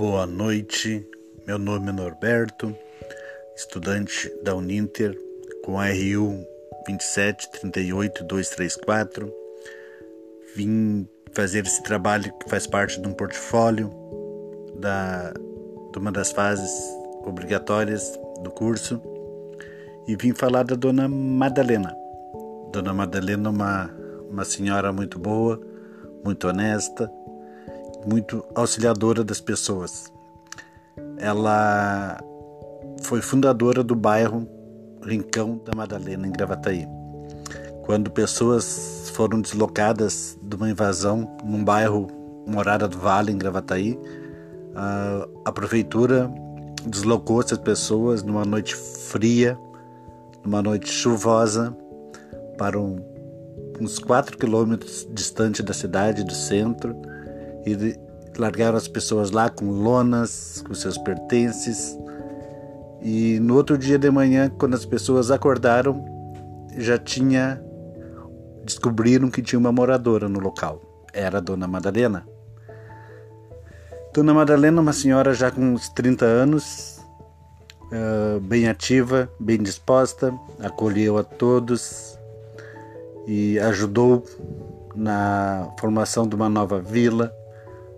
Boa noite, meu nome é Norberto, estudante da Uninter com RU 2738234. Vim fazer esse trabalho que faz parte de um portfólio da, de uma das fases obrigatórias do curso e vim falar da Dona Madalena. Dona Madalena é uma, uma senhora muito boa, muito honesta, muito auxiliadora das pessoas. Ela foi fundadora do bairro Rincão da Madalena, em Gravataí. Quando pessoas foram deslocadas de uma invasão num bairro Morada do Vale, em Gravataí, a, prefeitura deslocou essas pessoas numa noite fria, numa noite chuvosa, para um, uns 4 quilômetros distante da cidade, do centro, e largaram as pessoas lá com lonas, com seus pertences. E no outro dia de manhã, quando as pessoas acordaram, já tinha descobriram que tinha uma moradora no local. Era a Dona Madalena. Dona Madalena, uma senhora já com uns 30 anos, uh, bem ativa, bem disposta, acolheu a todos e ajudou na formação de uma nova vila,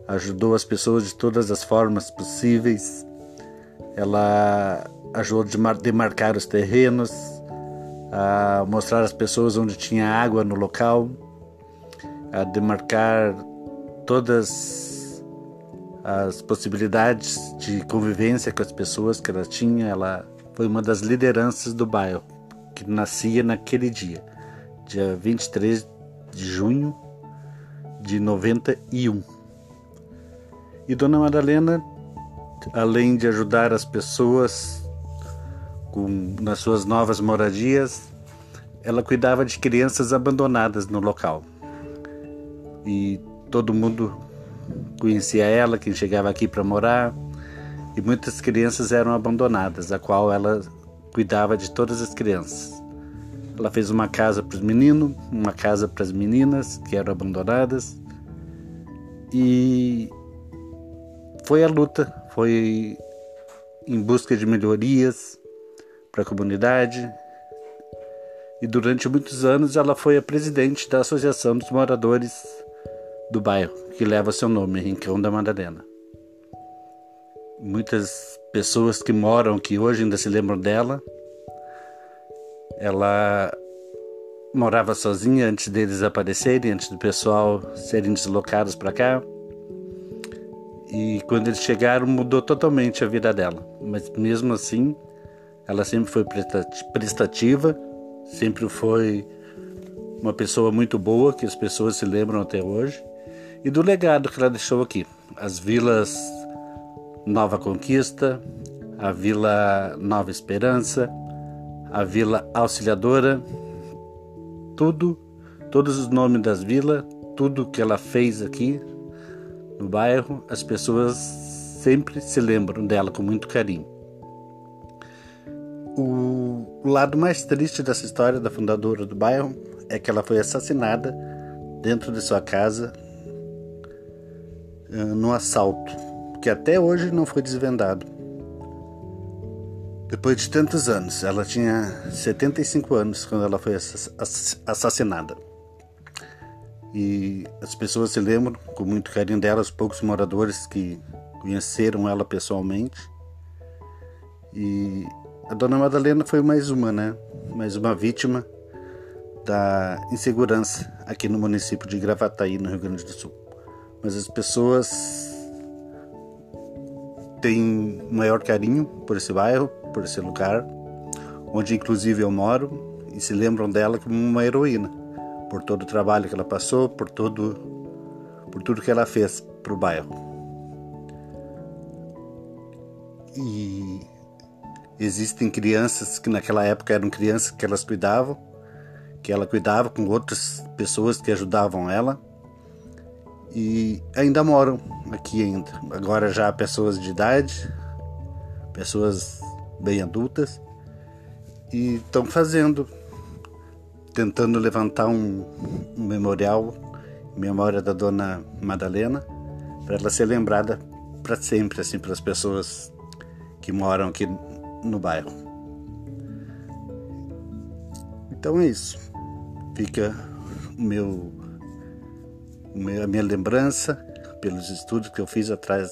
ajudou as pessoas de todas as formas possíveis. Ela ajudou a demarcar os terrenos, a mostrar às pessoas onde tinha água no local, a demarcar todas as possibilidades de convivência com as pessoas que ela tinha. Ela foi uma das lideranças do bairro, que nascia naquele dia, dia 23 de junho de 91. E Dona Madalena, além de ajudar as pessoas com, nas suas novas moradias, ela cuidava de crianças abandonadas no local. E todo mundo conhecia ela, quem chegava aqui para morar, e muitas crianças eram abandonadas, a qual ela cuidava de todas as crianças. Ela fez uma casa para os meninos, uma casa para as meninas que eram abandonadas. E foi a luta, foi em busca de melhorias para a comunidade. E durante muitos anos ela foi a presidente da Associação dos Moradores do bairro, que leva seu nome, Rincão da Madalena. Muitas pessoas que moram aqui hoje ainda se lembram dela. Ela morava sozinha antes deles aparecerem, antes do pessoal serem deslocados para cá. E quando eles chegaram, mudou totalmente a vida dela. Mas mesmo assim, ela sempre foi prestativa, sempre foi uma pessoa muito boa, que as pessoas se lembram até hoje. E do legado que ela deixou aqui. As vilas Nova Conquista, a Vila Nova Esperança, a Vila Auxiliadora, tudo, todos os nomes das vilas, tudo que ela fez aqui no bairro, as pessoas sempre se lembram dela com muito carinho. O lado mais triste dessa história da fundadora do bairro é que ela foi assassinada dentro de sua casa uh, no assalto, que até hoje não foi desvendado. Depois de tantos anos, ela tinha 75 anos quando ela foi assassinada. E as pessoas se lembram com muito carinho dela, os poucos moradores que conheceram ela pessoalmente. E a dona Madalena foi mais uma, né? Mais uma vítima da insegurança aqui no município de Gravataí, no Rio Grande do Sul. Mas as pessoas têm maior carinho por esse bairro, por esse lugar, onde inclusive eu moro, e se lembram dela como uma heroína por todo o trabalho que ela passou, por todo por tudo que ela fez para o bairro. E existem crianças que naquela época eram crianças que elas cuidavam, que ela cuidava com outras pessoas que ajudavam ela e ainda moram aqui ainda. Agora já pessoas de idade, pessoas bem adultas e estão fazendo tentando levantar um, um memorial em memória da dona Madalena, para ela ser lembrada para sempre assim para as pessoas que moram aqui no bairro. Então é isso. Fica o meu, a minha lembrança pelos estudos que eu fiz atrás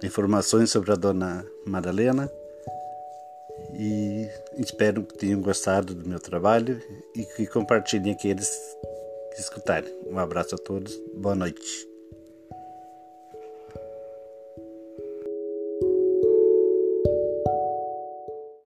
de informações sobre a dona Madalena e espero que tenham gostado do meu trabalho e que compartilhem aqueles que escutarem. Um abraço a todos, boa noite.